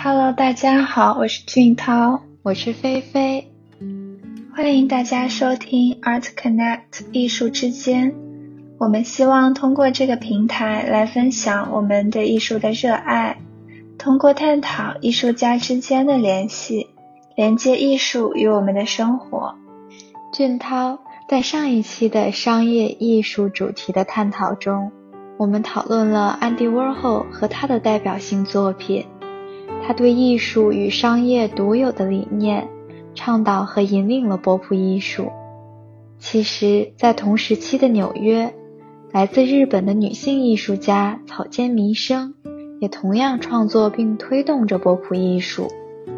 Hello，大家好，我是俊涛，我是菲菲，欢迎大家收听 Art Connect 艺术之间。我们希望通过这个平台来分享我们对艺术的热爱，通过探讨艺术家之间的联系，连接艺术与我们的生活。俊涛在上一期的商业艺术主题的探讨中，我们讨论了安迪沃霍和他的代表性作品。他对艺术与商业独有的理念，倡导和引领了波普艺术。其实，在同时期的纽约，来自日本的女性艺术家草间弥生也同样创作并推动着波普艺术。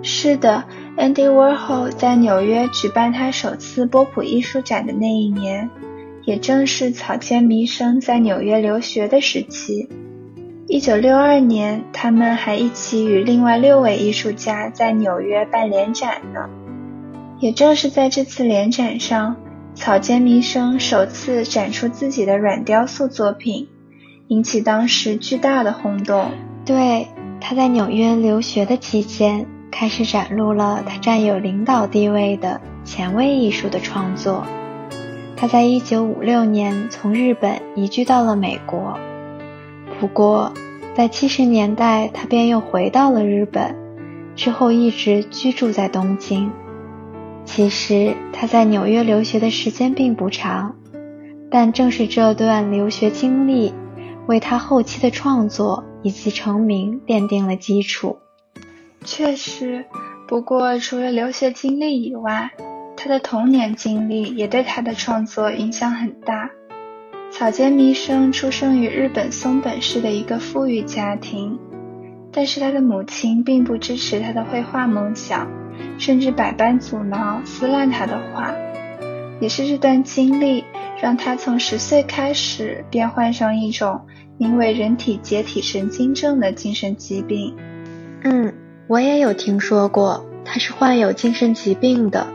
是的，Andy Warhol 在纽约举办他首次波普艺术展的那一年，也正是草间弥生在纽约留学的时期。一九六二年，他们还一起与另外六位艺术家在纽约办联展呢。也正是在这次联展上，草间弥生首次展出自己的软雕塑作品，引起当时巨大的轰动。对，他在纽约留学的期间，开始展露了他占有领导地位的前卫艺术的创作。他在一九五六年从日本移居到了美国。不过，在七十年代，他便又回到了日本，之后一直居住在东京。其实他在纽约留学的时间并不长，但正是这段留学经历，为他后期的创作以及成名奠定了基础。确实，不过除了留学经历以外，他的童年经历也对他的创作影响很大。草间弥生出生于日本松本市的一个富裕家庭，但是他的母亲并不支持他的绘画梦想，甚至百般阻挠、撕烂他的画。也是这段经历，让他从十岁开始便患上一种名为人体解体神经症的精神疾病。嗯，我也有听说过他是患有精神疾病的，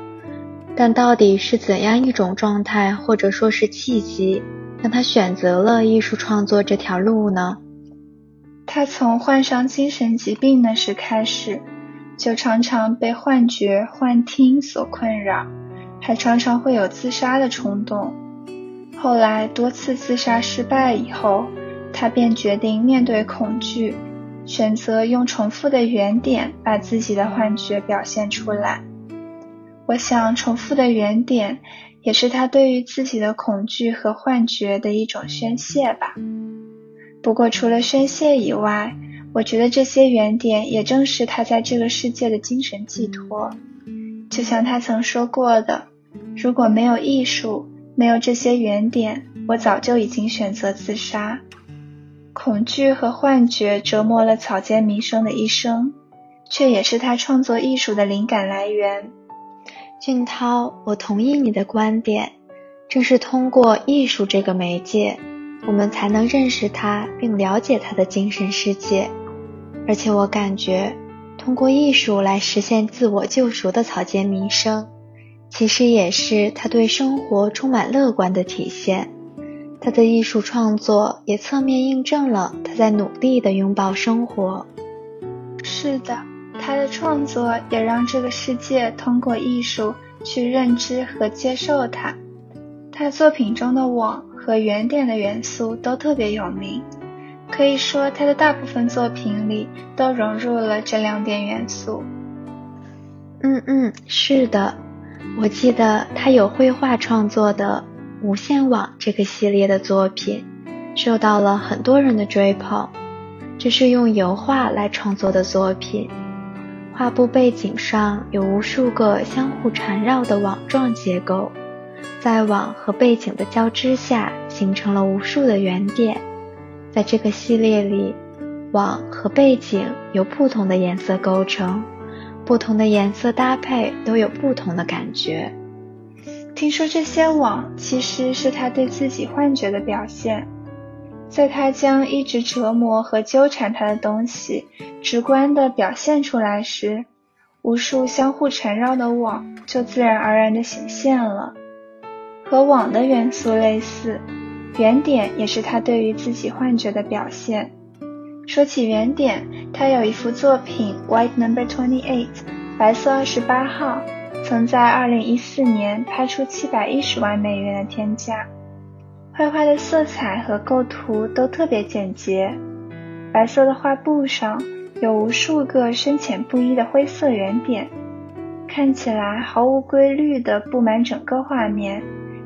但到底是怎样一种状态，或者说是契机？让他选择了艺术创作这条路呢？他从患上精神疾病那时开始，就常常被幻觉、幻听所困扰，还常常会有自杀的冲动。后来多次自杀失败以后，他便决定面对恐惧，选择用重复的原点把自己的幻觉表现出来。我想，重复的原点。也是他对于自己的恐惧和幻觉的一种宣泄吧。不过，除了宣泄以外，我觉得这些原点也正是他在这个世界的精神寄托。就像他曾说过的：“如果没有艺术，没有这些原点，我早就已经选择自杀。”恐惧和幻觉折磨了草间弥生的一生，却也是他创作艺术的灵感来源。俊涛，我同意你的观点。正是通过艺术这个媒介，我们才能认识他并了解他的精神世界。而且我感觉，通过艺术来实现自我救赎的草间弥生，其实也是他对生活充满乐观的体现。他的艺术创作也侧面印证了他在努力的拥抱生活。是的。他的创作也让这个世界通过艺术去认知和接受他。他作品中的网和原点的元素都特别有名，可以说他的大部分作品里都融入了这两点元素。嗯嗯，是的，我记得他有绘画创作的《无限网》这个系列的作品，受到了很多人的追捧。这是用油画来创作的作品。画布背景上有无数个相互缠绕的网状结构，在网和背景的交织下，形成了无数的圆点。在这个系列里，网和背景由不同的颜色构成，不同的颜色搭配都有不同的感觉。听说这些网其实是他对自己幻觉的表现。在他将一直折磨和纠缠他的东西直观地表现出来时，无数相互缠绕的网就自然而然地显现了。和网的元素类似，原点也是他对于自己幻觉的表现。说起原点，他有一幅作品《White Number Twenty Eight》白色二十八号，曾在二零一四年拍出七百一十万美元的天价。绘画的色彩和构图都特别简洁，白色的画布上有无数个深浅不一的灰色圆点，看起来毫无规律地布满整个画面，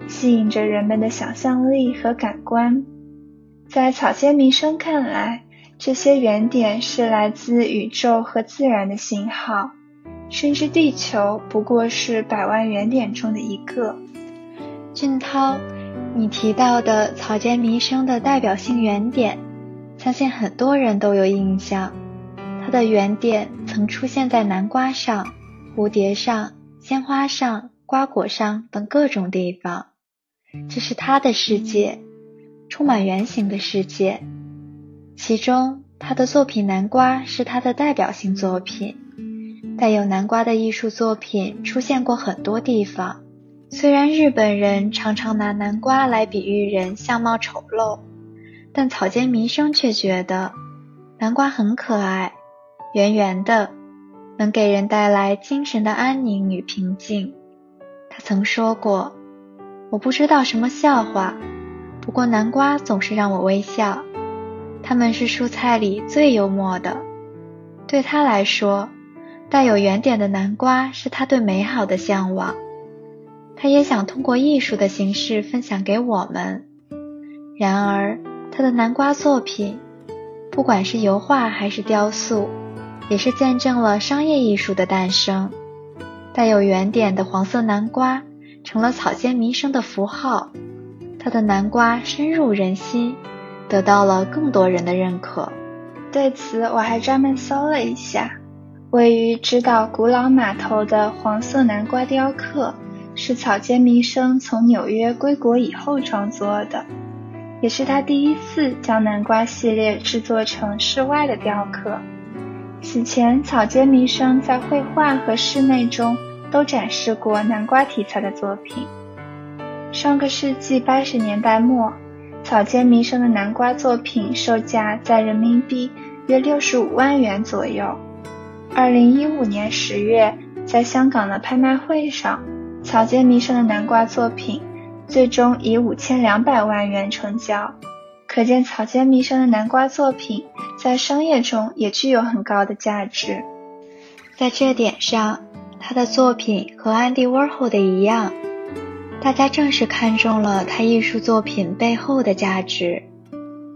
吸引着人们的想象力和感官。在草间弥生看来，这些圆点是来自宇宙和自然的信号，甚至地球不过是百万圆点中的一个。俊涛。你提到的草间弥生的代表性圆点，相信很多人都有印象。他的圆点曾出现在南瓜上、蝴蝶上、鲜花上、瓜果上等各种地方。这是他的世界，充满圆形的世界。其中，他的作品《南瓜》是他的代表性作品。带有南瓜的艺术作品出现过很多地方。虽然日本人常常拿南瓜来比喻人相貌丑陋，但草间弥生却觉得南瓜很可爱，圆圆的，能给人带来精神的安宁与平静。他曾说过：“我不知道什么笑话，不过南瓜总是让我微笑。它们是蔬菜里最幽默的。”对他来说，带有圆点的南瓜是他对美好的向往。他也想通过艺术的形式分享给我们。然而，他的南瓜作品，不管是油画还是雕塑，也是见证了商业艺术的诞生。带有圆点的黄色南瓜成了草间弥生的符号。他的南瓜深入人心，得到了更多人的认可。对此，我还专门搜了一下，位于直岛古老码头的黄色南瓜雕刻。是草间弥生从纽约归国以后创作的，也是他第一次将南瓜系列制作成室外的雕刻。此前，草间弥生在绘画和室内中都展示过南瓜题材的作品。上个世纪八十年代末，草间弥生的南瓜作品售价在人民币约六十五万元左右。二零一五年十月，在香港的拍卖会上。草间弥生的南瓜作品最终以五千两百万元成交，可见草间弥生的南瓜作品在商业中也具有很高的价值。在这点上，他的作品和安迪沃霍的一样，大家正是看中了他艺术作品背后的价值，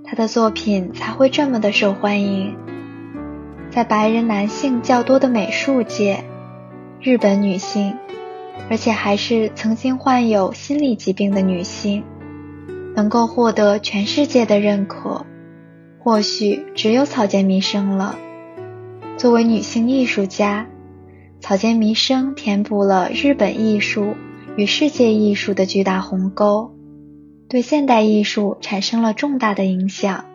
他的作品才会这么的受欢迎。在白人男性较多的美术界，日本女性。而且还是曾经患有心理疾病的女性，能够获得全世界的认可，或许只有草间弥生了。作为女性艺术家，草间弥生填补了日本艺术与世界艺术的巨大鸿沟，对现代艺术产生了重大的影响。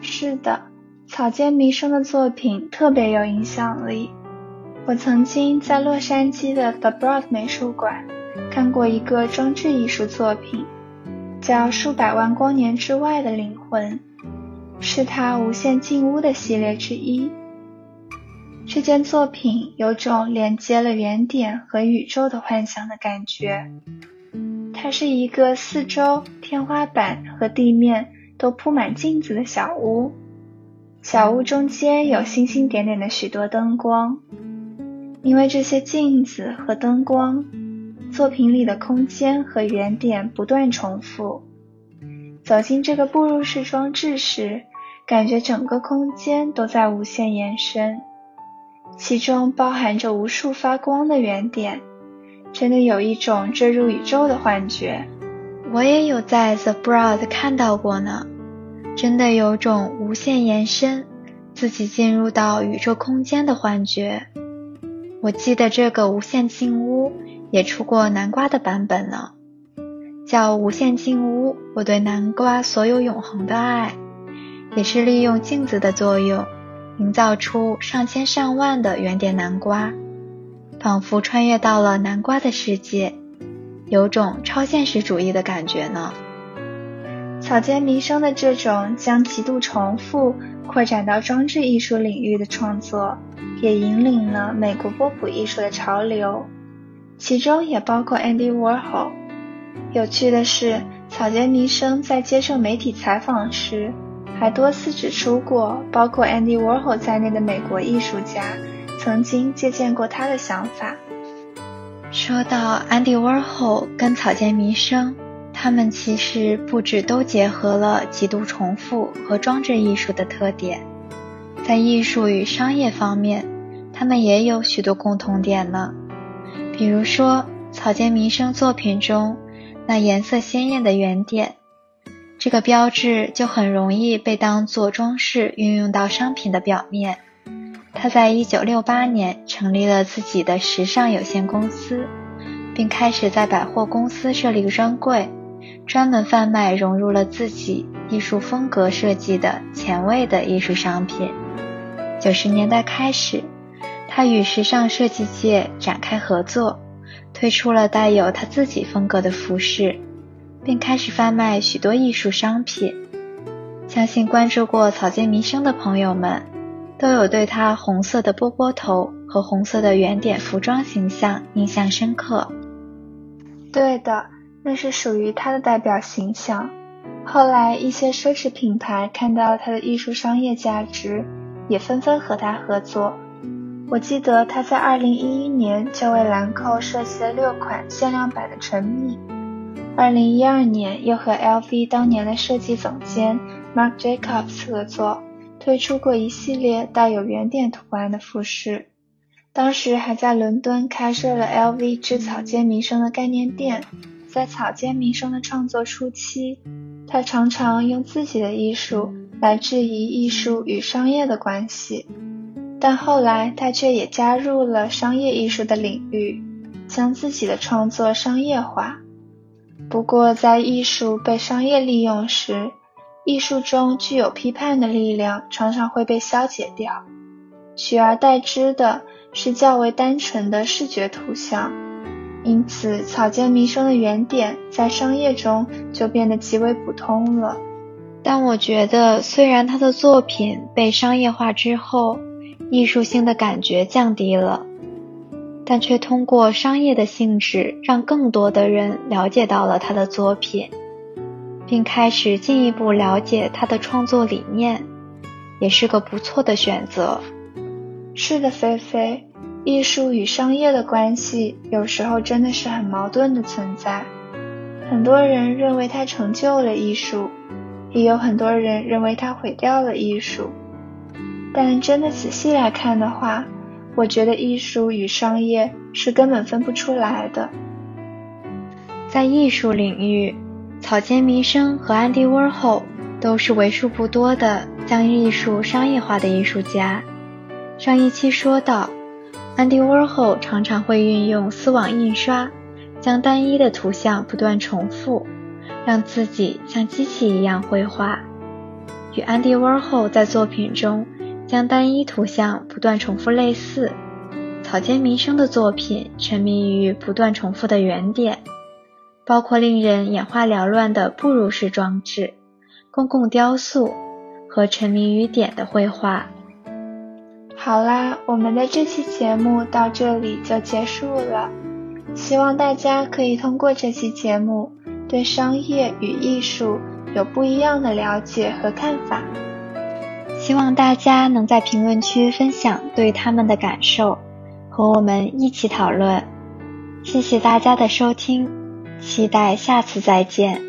是的，草间弥生的作品特别有影响力。我曾经在洛杉矶的 The Broad 美术馆看过一个装置艺术作品，叫《数百万光年之外的灵魂》，是他无限进屋的系列之一。这件作品有种连接了原点和宇宙的幻想的感觉。它是一个四周天花板和地面都铺满镜子的小屋，小屋中间有星星点点的许多灯光。因为这些镜子和灯光，作品里的空间和原点不断重复。走进这个步入式装置时，感觉整个空间都在无限延伸，其中包含着无数发光的原点，真的有一种坠入宇宙的幻觉。我也有在 The Broad 看到过呢，真的有种无限延伸，自己进入到宇宙空间的幻觉。我记得这个无限镜屋也出过南瓜的版本呢，叫无限镜屋。我对南瓜所有永恒的爱，也是利用镜子的作用，营造出上千上万的圆点南瓜，仿佛穿越到了南瓜的世界，有种超现实主义的感觉呢。草间弥生的这种将极度重复扩展到装置艺术领域的创作，也引领了美国波普艺术的潮流，其中也包括 Andy Warhol。有趣的是，草间弥生在接受媒体采访时，还多次指出过，包括 Andy Warhol 在内的美国艺术家曾经借鉴过他的想法。说到 Andy Warhol 跟草间弥生。他们其实不止都结合了极度重复和装置艺术的特点，在艺术与商业方面，他们也有许多共同点呢。比如说，草间弥生作品中那颜色鲜艳的圆点，这个标志就很容易被当做装饰运用到商品的表面。他在1968年成立了自己的时尚有限公司，并开始在百货公司设立专柜。专门贩卖融入了自己艺术风格设计的前卫的艺术商品。九十年代开始，他与时尚设计界展开合作，推出了带有他自己风格的服饰，并开始贩卖许多艺术商品。相信关注过草间弥生的朋友们，都有对他红色的波波头和红色的圆点服装形象印象深刻。对的。那是属于他的代表形象。后来，一些奢侈品牌看到了他的艺术商业价值，也纷纷和他合作。我记得他在2011年就为兰蔻设计了六款限量版的唇蜜，2012年又和 LV 当年的设计总监 Marc Jacobs 合作，推出过一系列带有圆点图案的服饰。当时还在伦敦开设了 LV 之草间弥生的概念店。在草间弥生的创作初期，他常常用自己的艺术来质疑艺术与商业的关系，但后来他却也加入了商业艺术的领域，将自己的创作商业化。不过，在艺术被商业利用时，艺术中具有批判的力量常常会被消解掉，取而代之的是较为单纯的视觉图像。因此，草间弥生的原点在商业中就变得极为普通了。但我觉得，虽然他的作品被商业化之后，艺术性的感觉降低了，但却通过商业的性质，让更多的人了解到了他的作品，并开始进一步了解他的创作理念，也是个不错的选择。是的，菲菲。艺术与商业的关系有时候真的是很矛盾的存在。很多人认为它成就了艺术，也有很多人认为它毁掉了艺术。但真的仔细来看的话，我觉得艺术与商业是根本分不出来的。在艺术领域，草间弥生和安迪沃霍都是为数不多的将艺术商业化的艺术家。上一期说到。安迪沃霍常常会运用丝网印刷，将单一的图像不断重复，让自己像机器一样绘画。与安迪沃霍在作品中将单一图像不断重复类似，草间弥生的作品沉迷于不断重复的圆点，包括令人眼花缭乱的步入式装置、公共雕塑和沉迷于点的绘画。好啦，我们的这期节目到这里就结束了。希望大家可以通过这期节目，对商业与艺术有不一样的了解和看法。希望大家能在评论区分享对他们的感受，和我们一起讨论。谢谢大家的收听，期待下次再见。